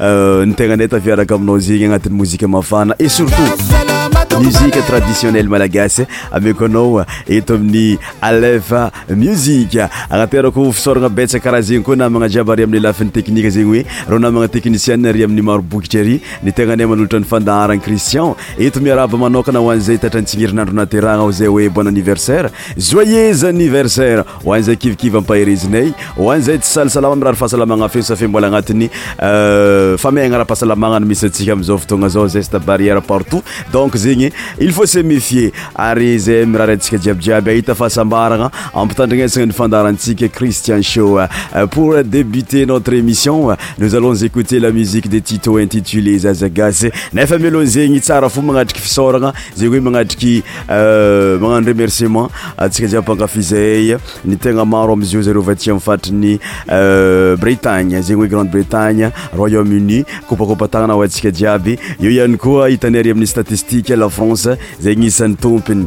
Euh, nitegna anay taviaraka aminao zegny agnatin'ny mozika mafana et surtout musike traditionnel malagasy amekoao eto amiy lefuanaoeymimyyteiey eamna teiciamiyarokitaiezaytsieiay eo aniversaire oyeaniversairezayiyhahaaripartoonzeny i faut se ieaihnsikajiabiabyitahaaanampitandrisanaandaratsika cristian euh, por débter notreémissionnos euh, alo éote amsie de ttiézs anatrkoanaze oe anakmanaoremerientsiayaafayaaoazatfatrybretanee euh, oegradebretaneroyaumeni kopakopatanaao atsikajiabyoaykoahity a aminy tatit france zay gnyisany tompiny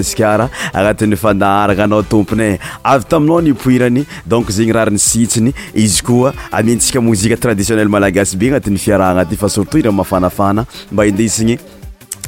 asikara agnatin'ny fandaharagna anao tompony e avy taminao nipoirany donc zegny rariny sitsiny izy koa amintsika mozika traditionnele malagasy be agnatin'ny fiarah agnaty yfa surtout ira mafanafana mba indisigny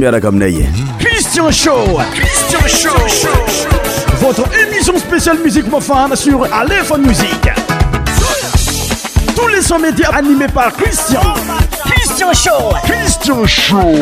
Christian Show. Christian Show. Votre émission spéciale musique mofane sur Aléphone Musique. Tous les sons médias animés par Christian. Christian Show. Christian Show.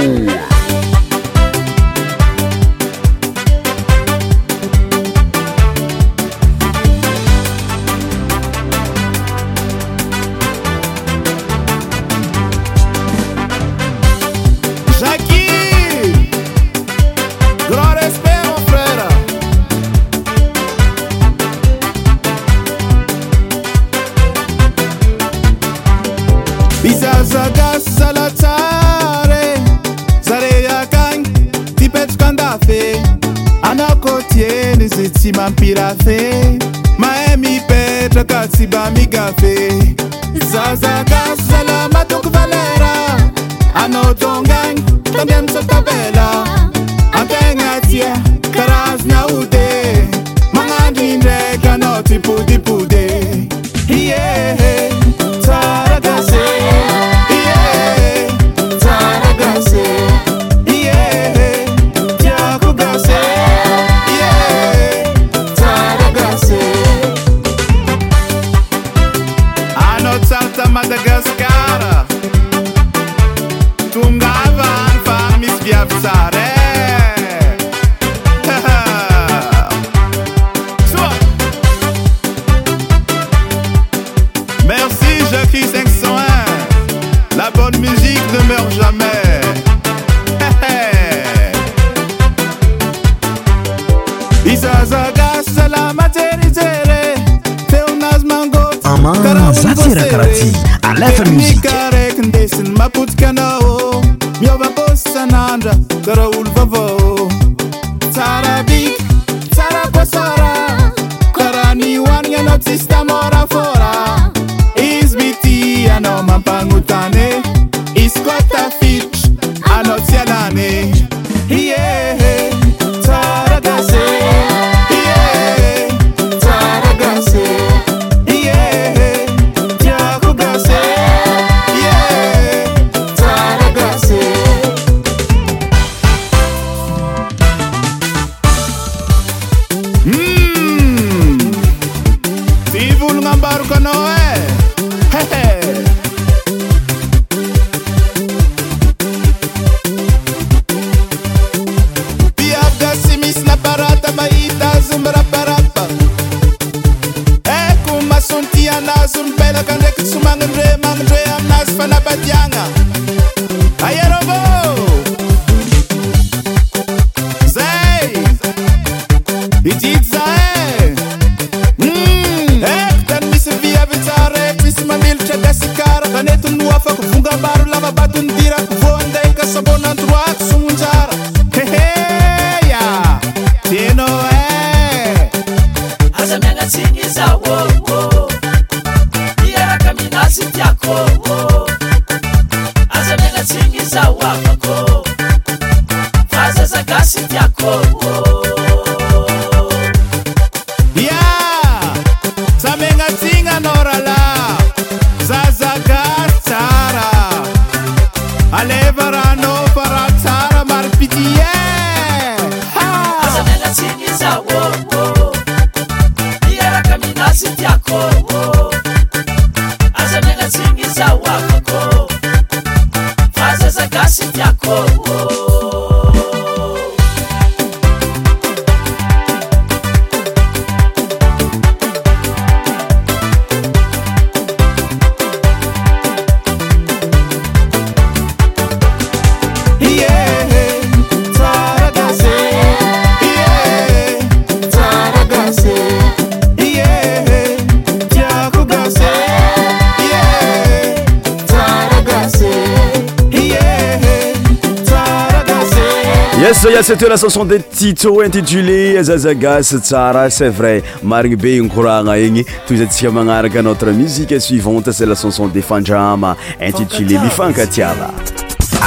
aset la chanson de tito intitulé zazagas tsara c'es vrai marigny be iny kouragna igny toyizatsika manaraka notre musiqe suivante s'e la canson de fandrama intitulé mifankatiala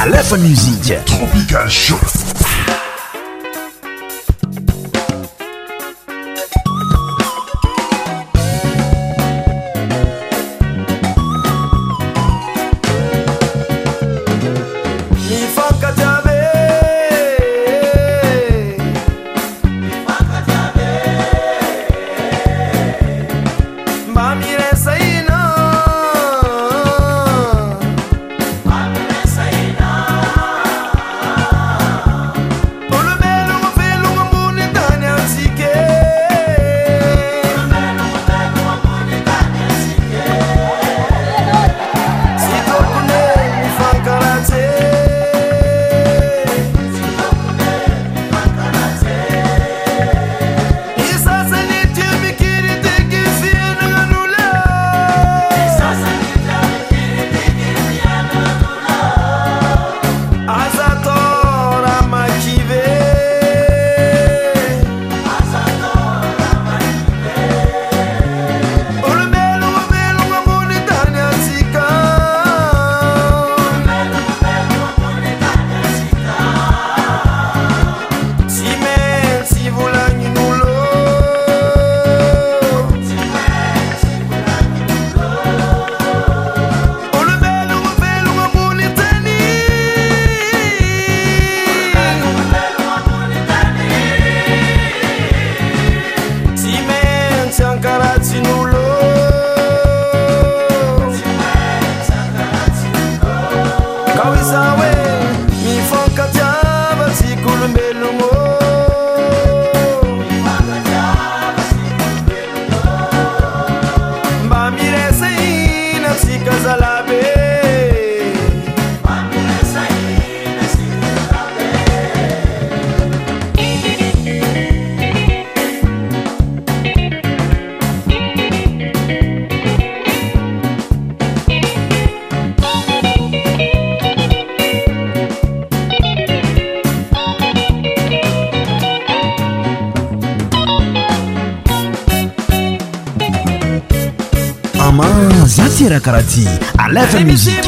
aa msiqe rpicalh كرati à lav musiq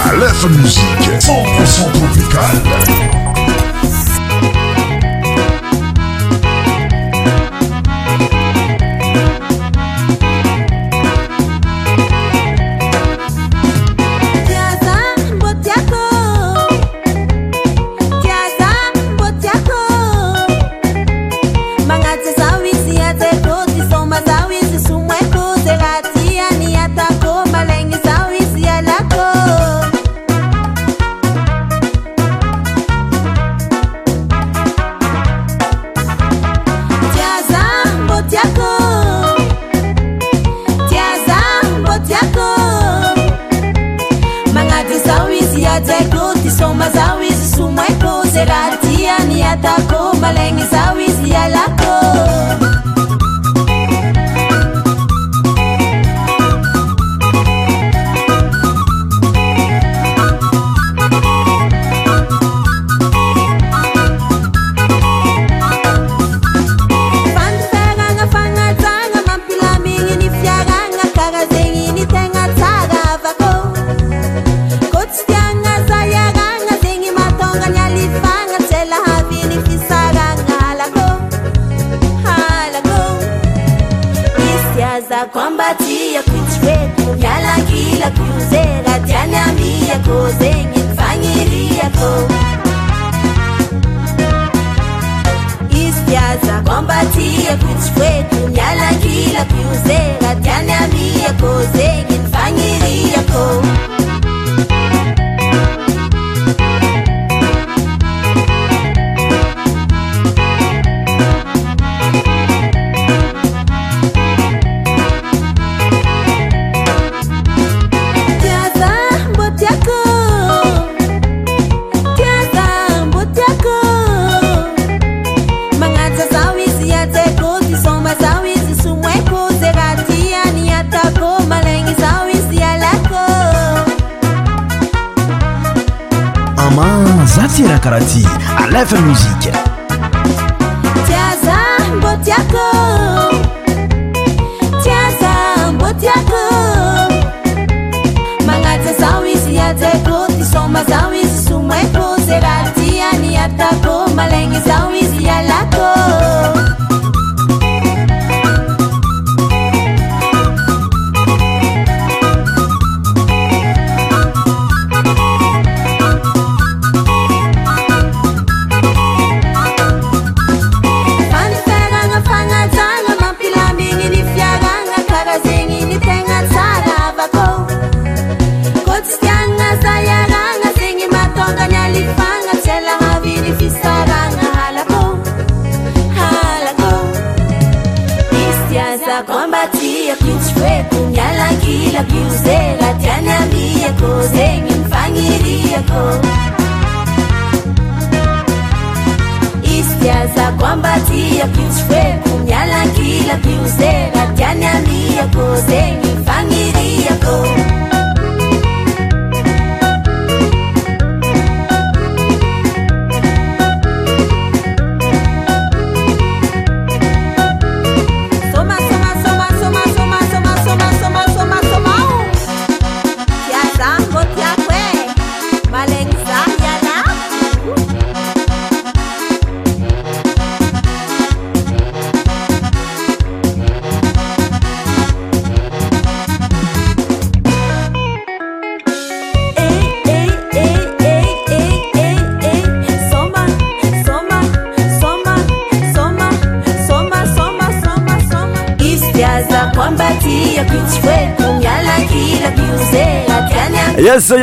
à la musique 100% tropical. it's easy.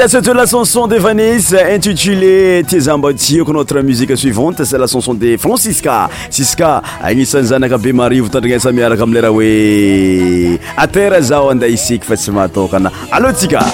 saateo la chanson de vanise intitulé tiazamba tiako notre musique suivante sa la chanson de francisca siska agnisany zanaka be marivo tandrigna samiaraka amleraha hoe atera zao andaha isiky fa sy matokana alôa tsika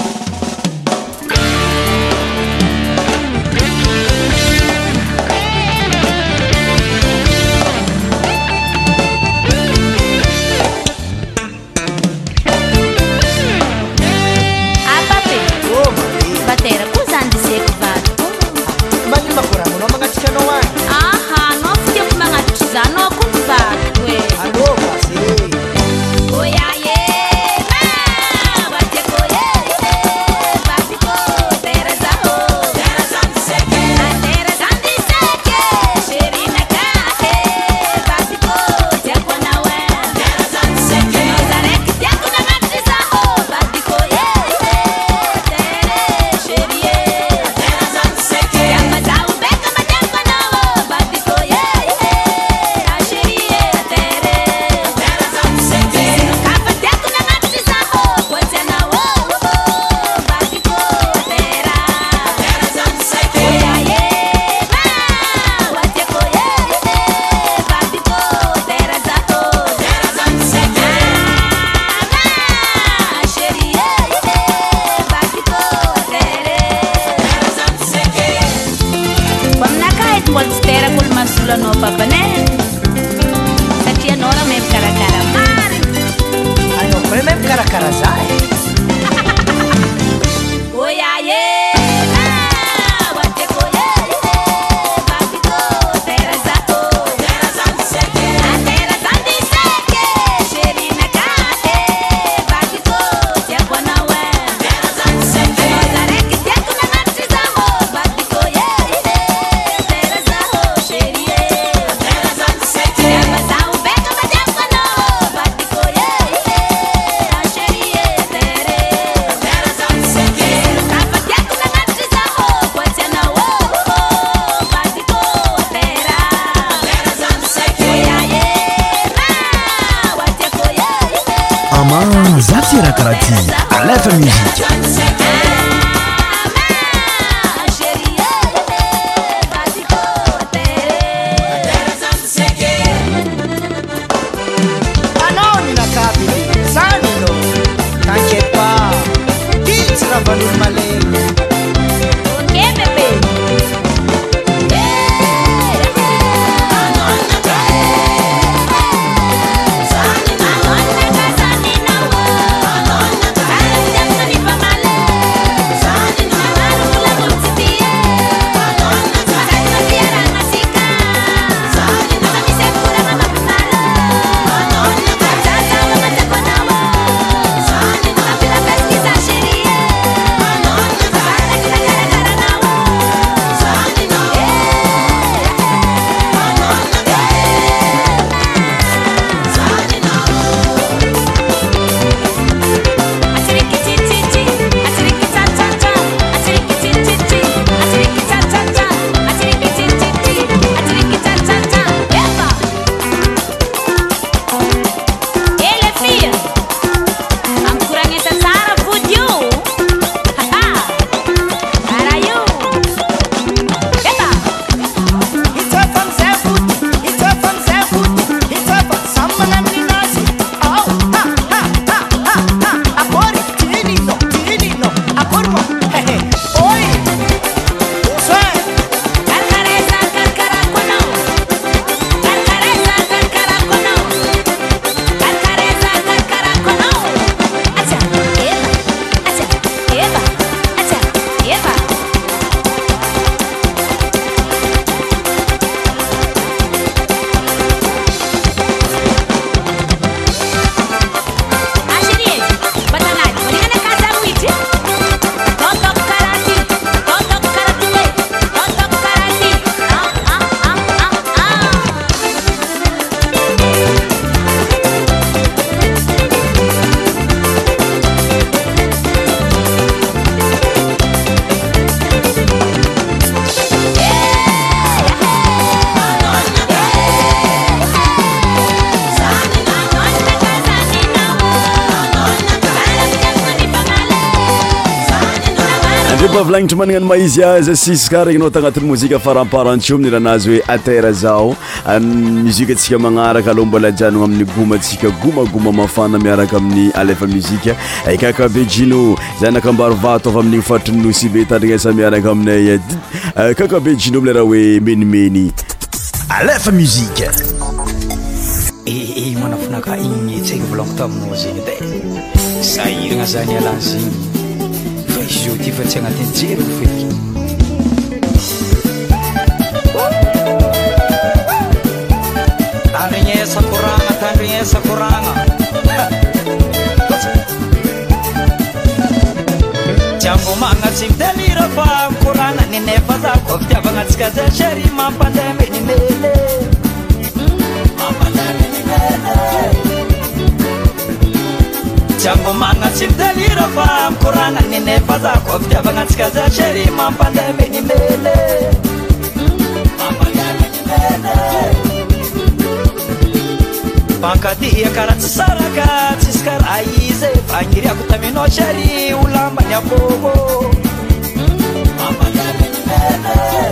nany maizyazsskny nao tanati'y moziafaraprt amirhanazy oe e zao isika manarakaaloambolajanono amiy gomatsika gomagoma mafaamiarakaami eaikkabejioza akambary ami'iny ariosie adnsaiaakaaminaykaabe jioeraha oemenimeny tyfatsy anatinjeryk fe tandriny esakorana tandriny esakorana tiambomana tsy mitalira fa korana nynefa zako fitiavagna tsika zay sry mampande tyangomagna tsy ny dalira fa mikoragna nynympazakofitiavagna antsikaza tsry mampandehmenimele mampamnmen fankadia karaha tsy saraka tsisy karah izy fa gniriako taminao tsary ho lambany afono mampanmn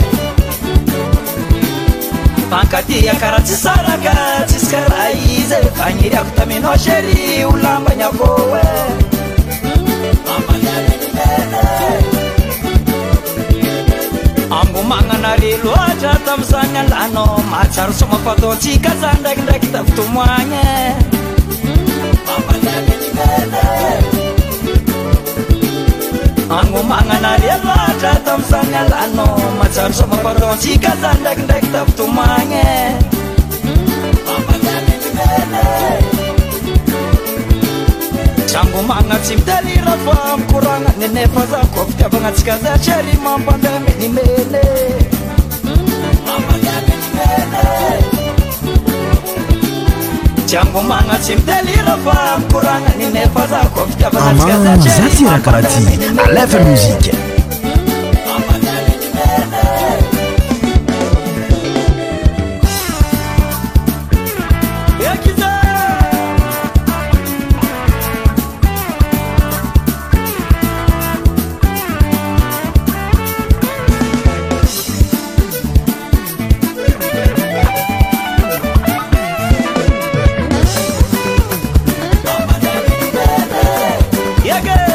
fankatia karaha tsy saraka tsisy kara izy fagniry avytaminasheryo lambanyavohe eh. ambana nn eh. ambomagnana reloatra tamnzanyalano mahtsaro somafataontsykaza ndraikindraiki tavitomoagna eh. ambannnen agnomagna narialatra taamzanyalana masaro samampadaontsika za ndrakindraiky tafitomagne trangomana tsy mitalira fa mikoragnannefaza ko fitiavagna atsika za try mampandra mnimeny siambomagna tsy mi delira fa nkoragnaninefazako fitiavatz za firakarah ty alefa muzika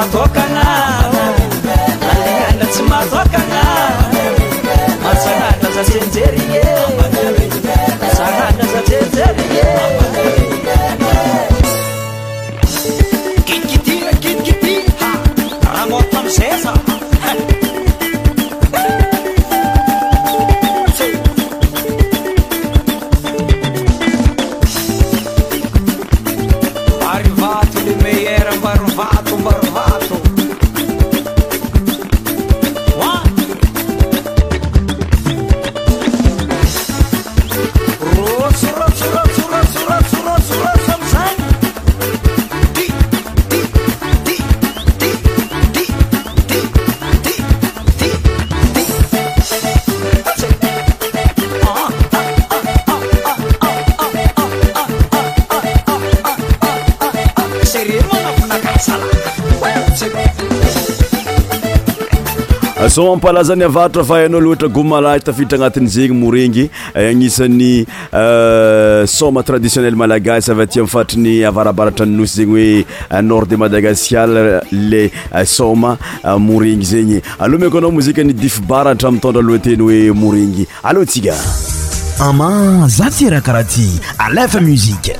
avôkana alehana tsy mahvokana mahtsagnata za senjery e o mampalazany avaratra fa hyanao loatra gomara tafiditra agnatin' zegny morengy eh, agnisan'ny eh, soma traditionnele malagasy avyti ami fatriny avarabaratra nynosy zegny hoe eh, nord de madagascal le soma morenguy zegny aloha mako anao mozika ny dify baratra mitondra loateny hoe morengy alohatsika ama za tyraha karaha ty alefa muzike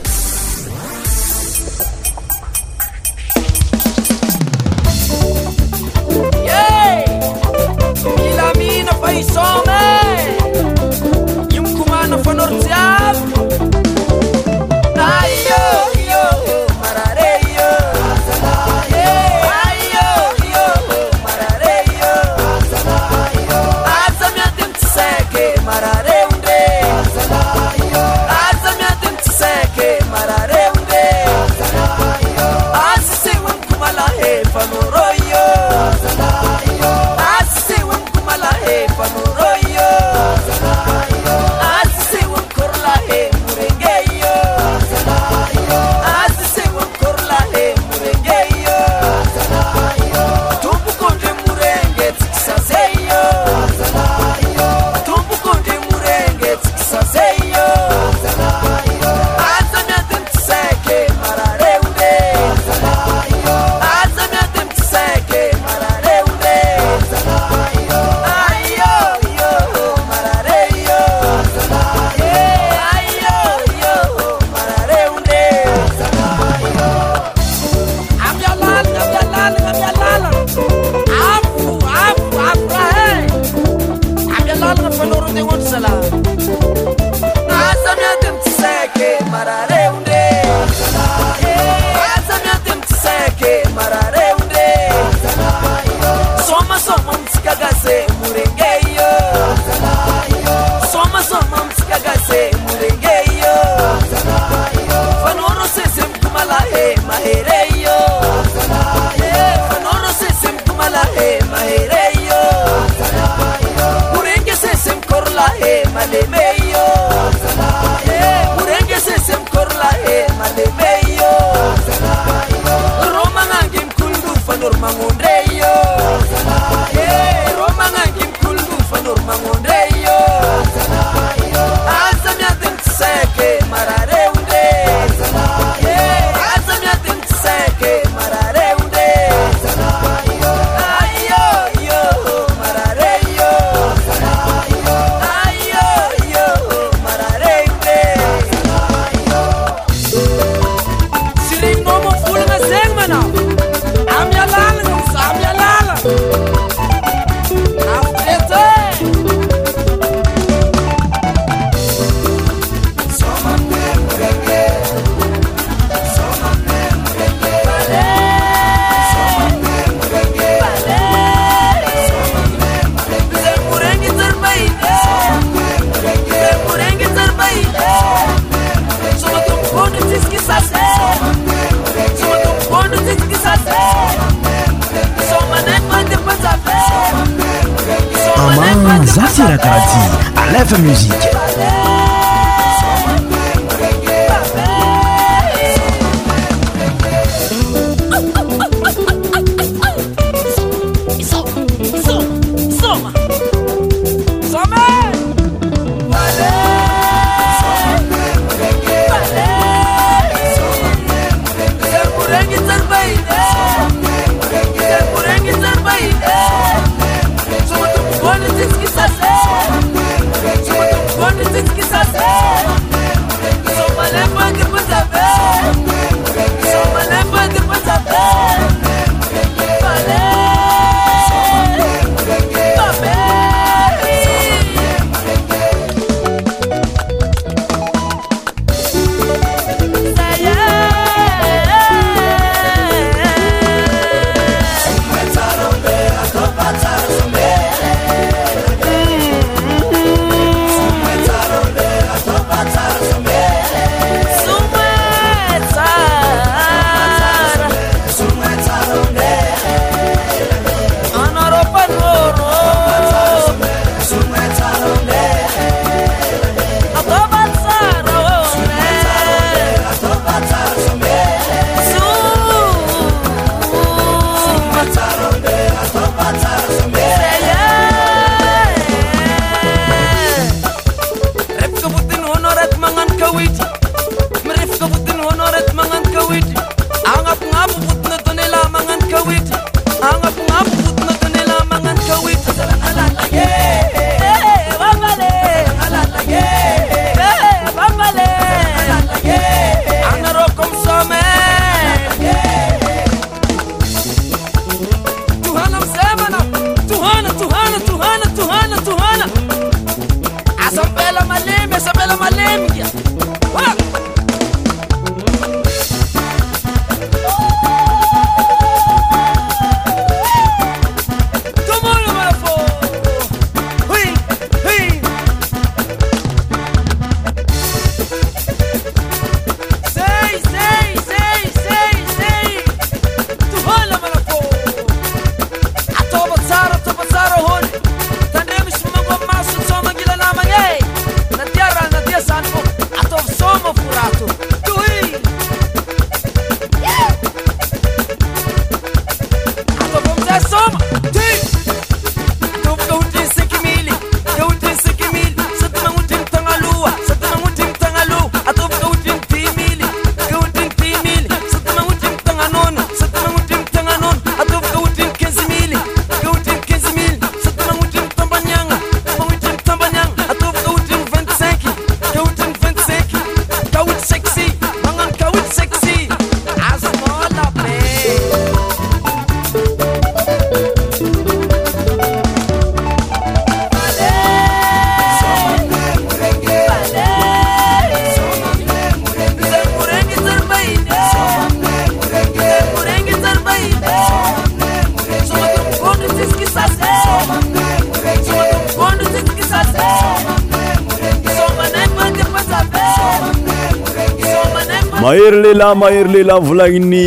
l mahery lela mivolagniny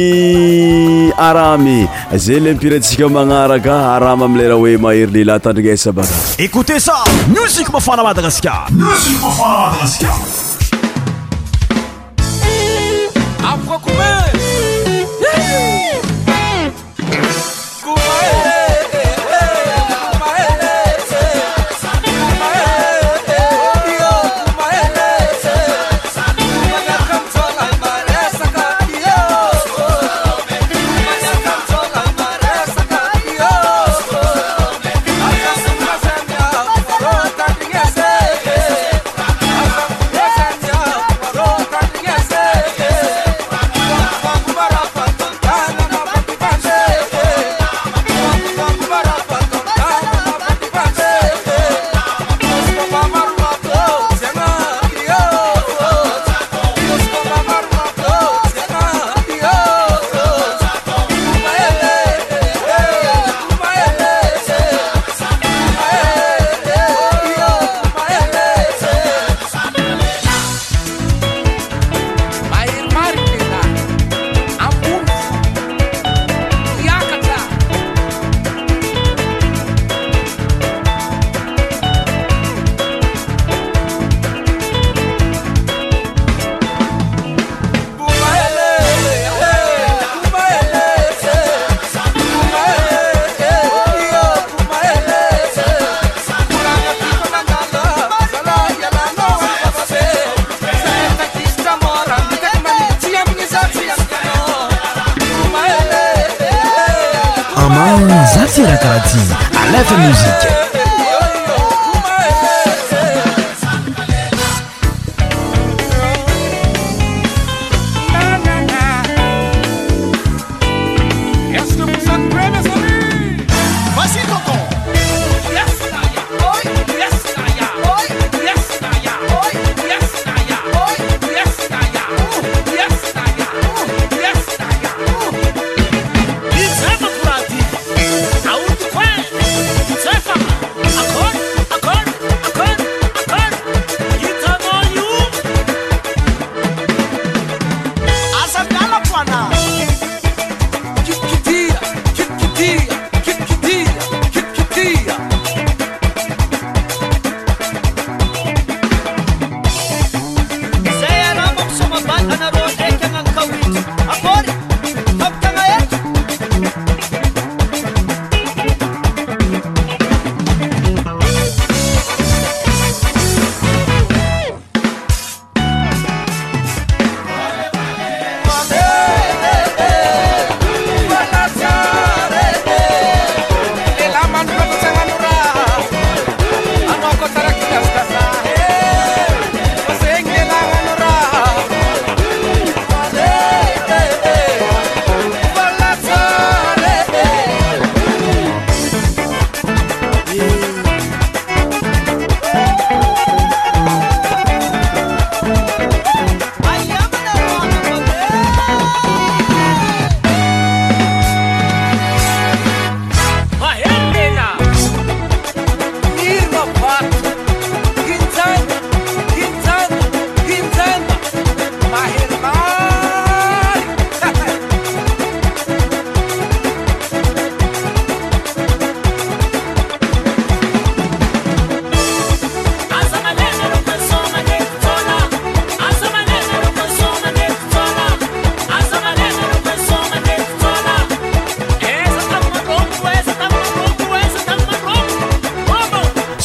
aramy zay le mipiratsika magnaraka aramy amleraha hoe mahery lela tandriny esabaka écoute ça musik mafana madagaskarmsik mafaamadagaska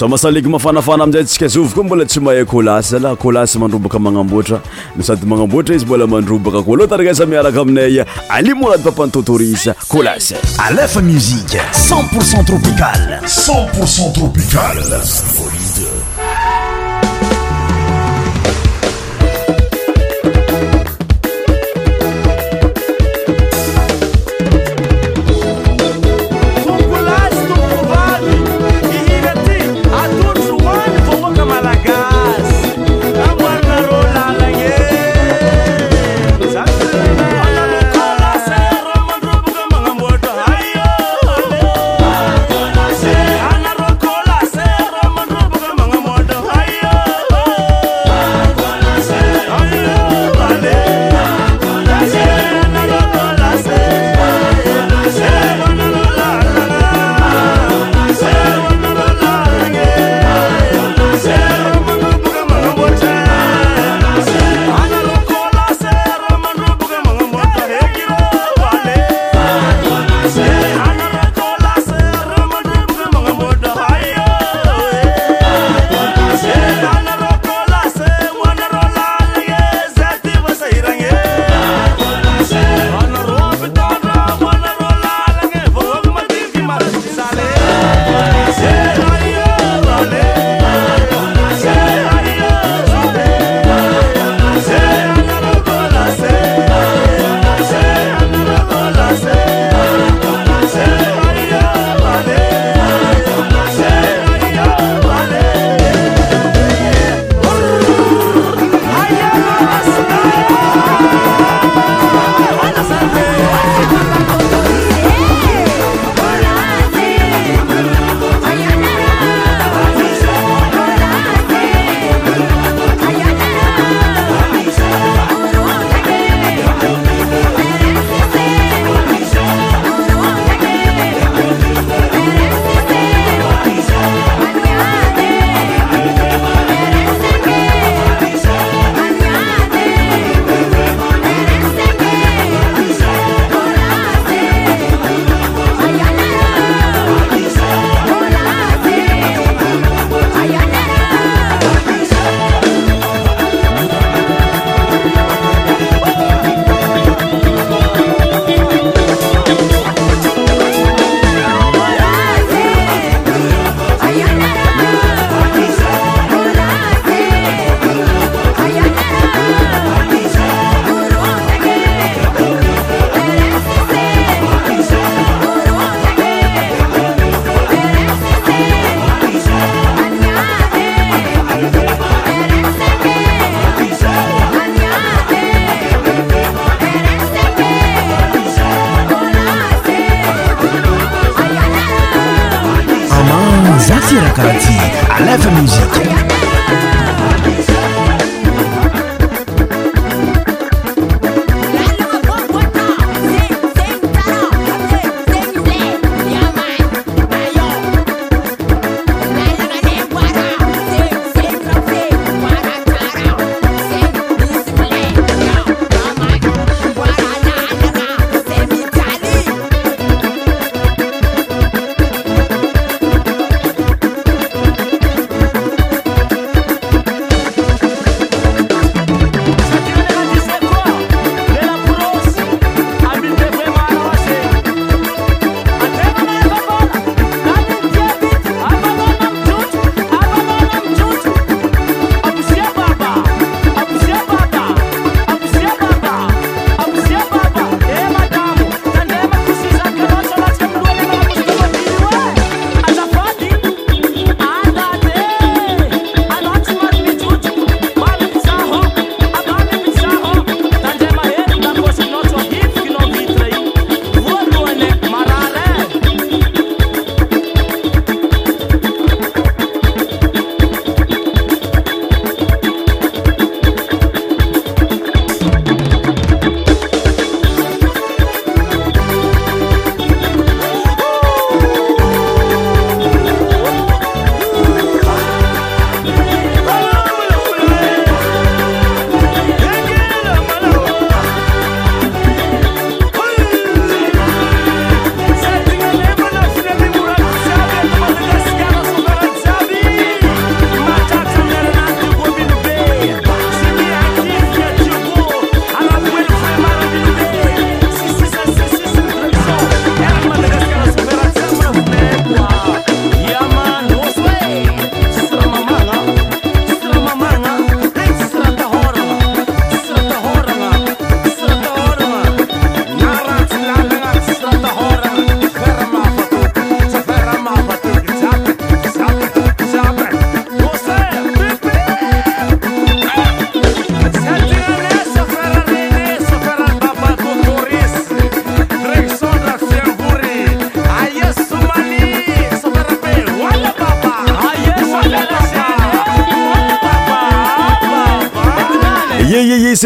masaleky mafanafana aminzay tsika zovy koa mbola tsy mahay kolasy la kolasy mandrobaka magnamboatra n sady magnamboatra izy mbola mandrobaka ko aloha tararasa miaraka aminay ali morady pampantatorise kolasy alefa musiqe cent pourcent tropicale c0ntpourcent tropicale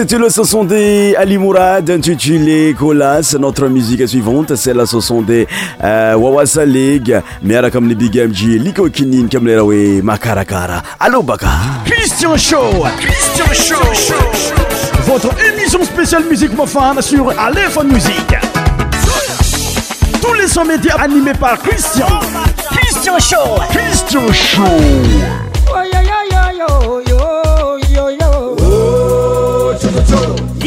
C'est la chanson des Ali Mourad intitulée Colas. Notre musique suivante, c'est la chanson des Wawasa League. Mera comme les Big MG, Liko Kinin, Kamlerawe, Makarakara. Allo Baka. Christian Show. Christian Show. Votre émission spéciale musique mofane sur Aleph Music. Tous les sons médias animés par Christian. Christian Show. Christian Show.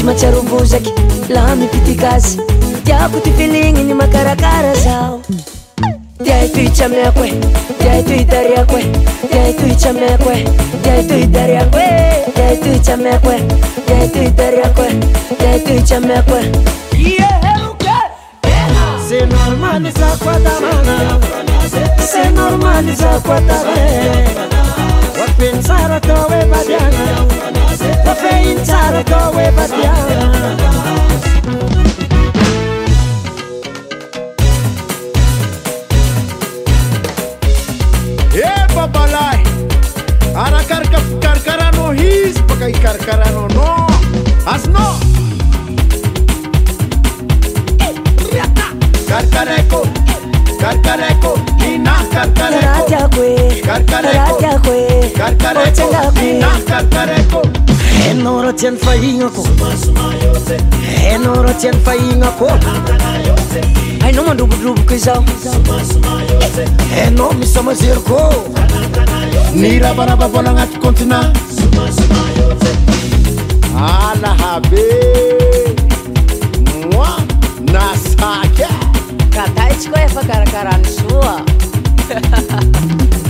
imacarubuzak lamipitikai takutifilingi ni makarakarasao epapalaj ara carkarano hispokai carkarano no asno na ra tya'yfahinakanao rah tyan'y fahinako ainao madrobodroboko iz anao misamazerykô yravaravavola anatotia alahabe oa aaaikofakarakarahaoa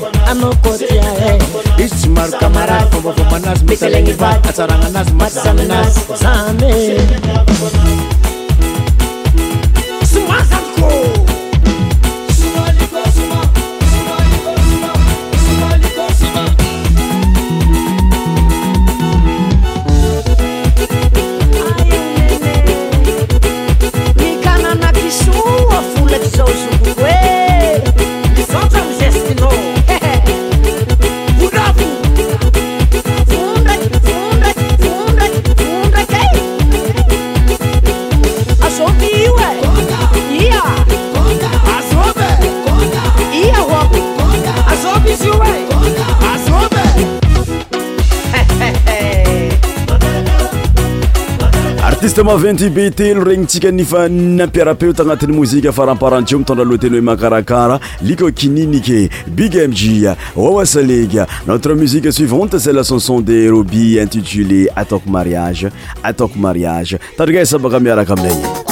kot ismarkamara ovovomanaz metelenva asaranganaz mazanna sam teme vinti be telo regny tsika nifa nampiarapeot agnatin'ny mozike faramparanteo mitondralohateny hoe makarakara liko kininike bigmg wawasalege notre musique suivontasa la chanson de robi intitulé ataoko mariage ataoko mariage tadrika sabaka miaraka aminay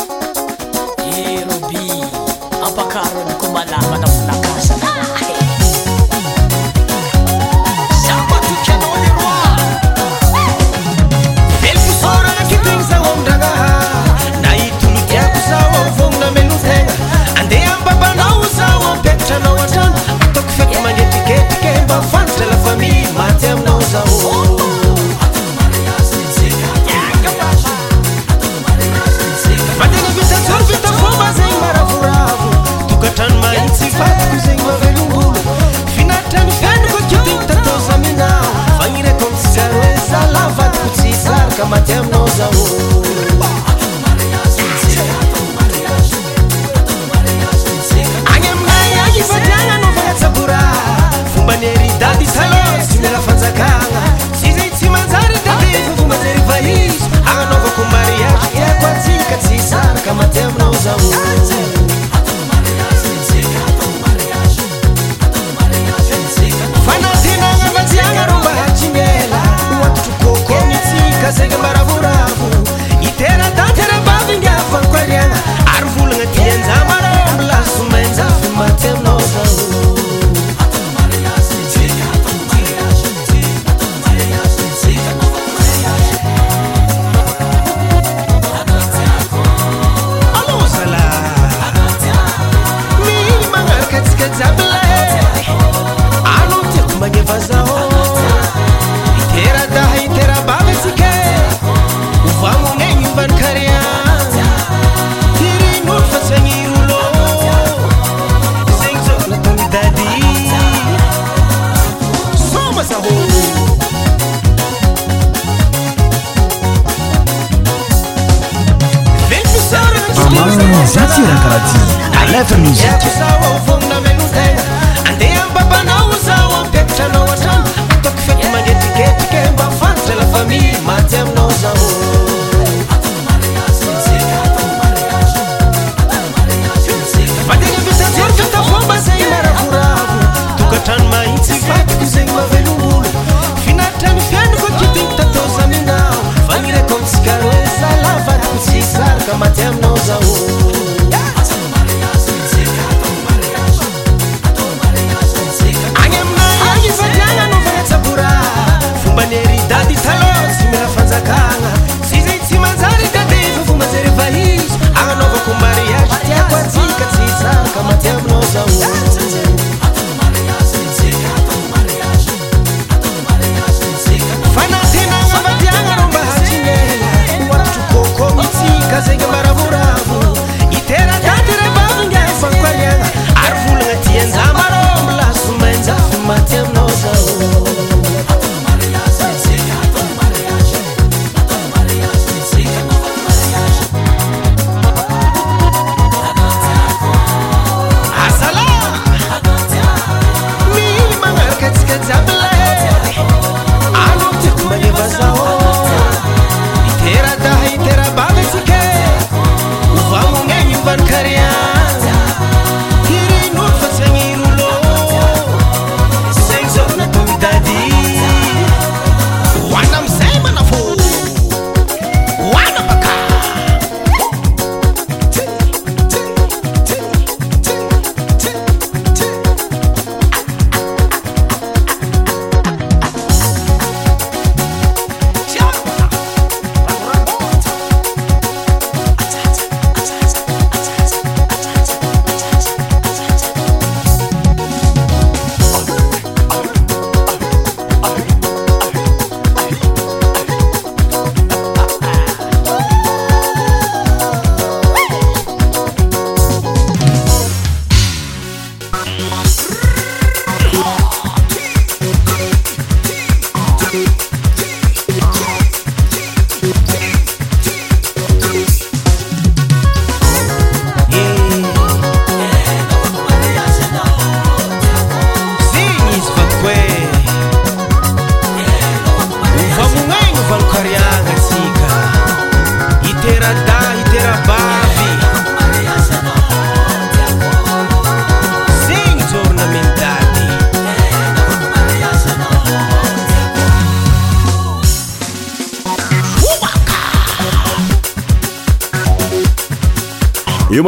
music.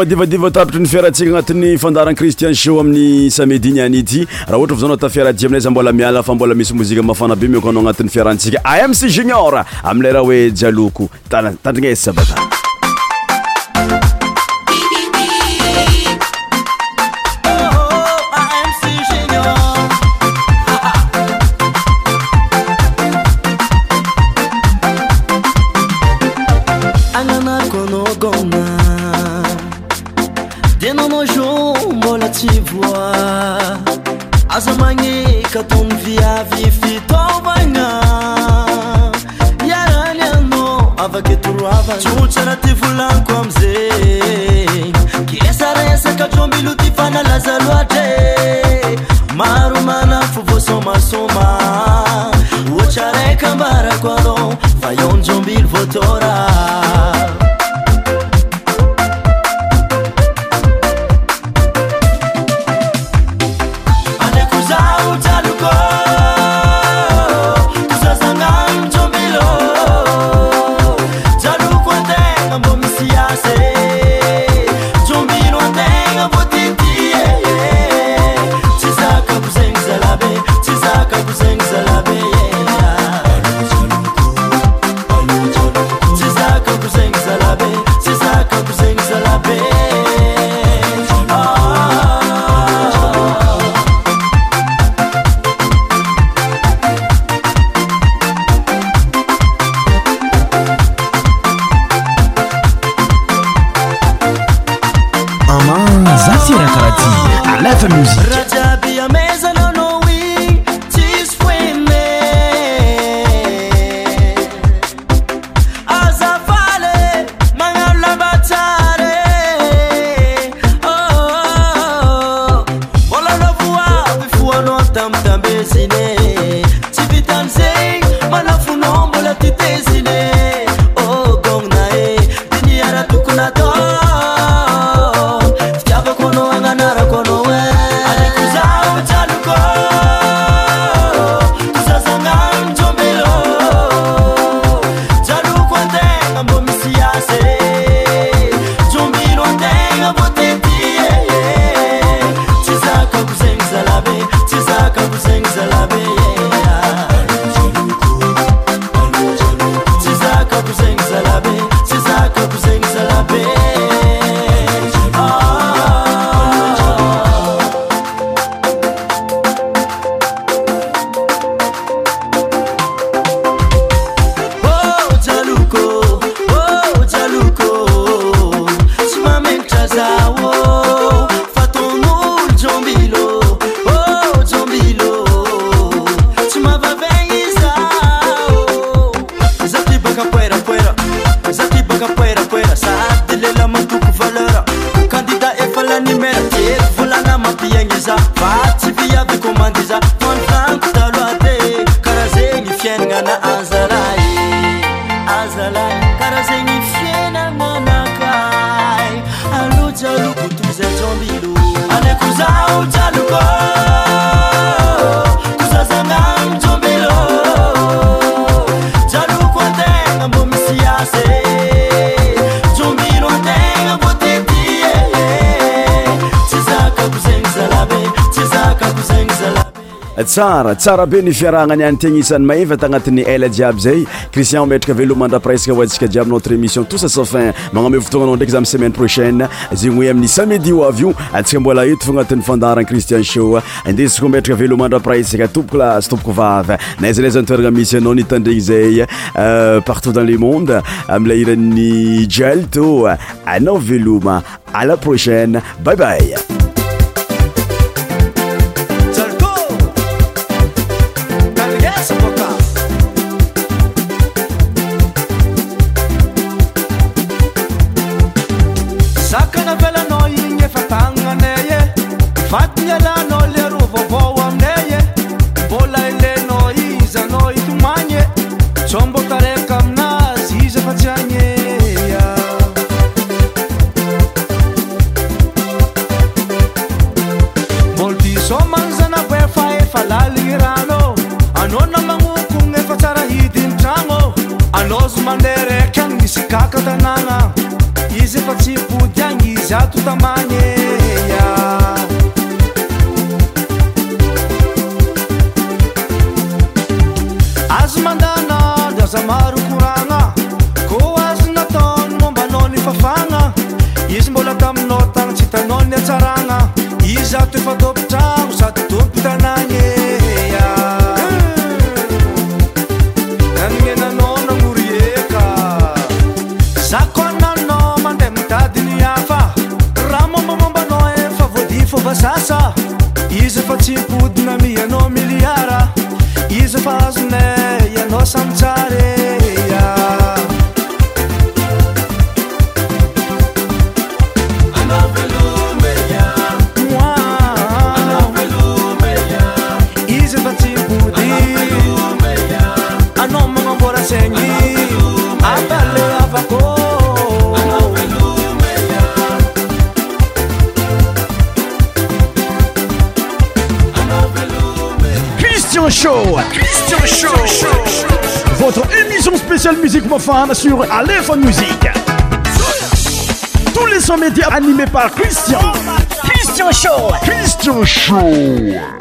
adivadiva tapitry nyfiarantsika agnatin'ny fandarany christian show amin'ny samedini anyity raha ohatra va zaonao tafiarajia aminay zy mbola miala fa mbola misy mozika mafana be miokoanao agnatin'ny fiarantsika am si junior amiley raha hoe jialoko taa tandrignaeizy sabata lazaloatre maromanafo vosomasoma ohatra raiky ambarako anao fa io n jombily votora sartsarabe nyfiarahana any atnisan'ny maevtanati'y ela jiaby zay risiaetraaveraasiayotréisossafinnm onsemaine prohaineny e amin'y samidiaosaboeant'yadr cristian shaeraaokozrnamisyarny zaypartotas lemodeaiyjat ao emaprohaine bbay fan sur alehone musiq tous les so média animés par christian cristin ow christian show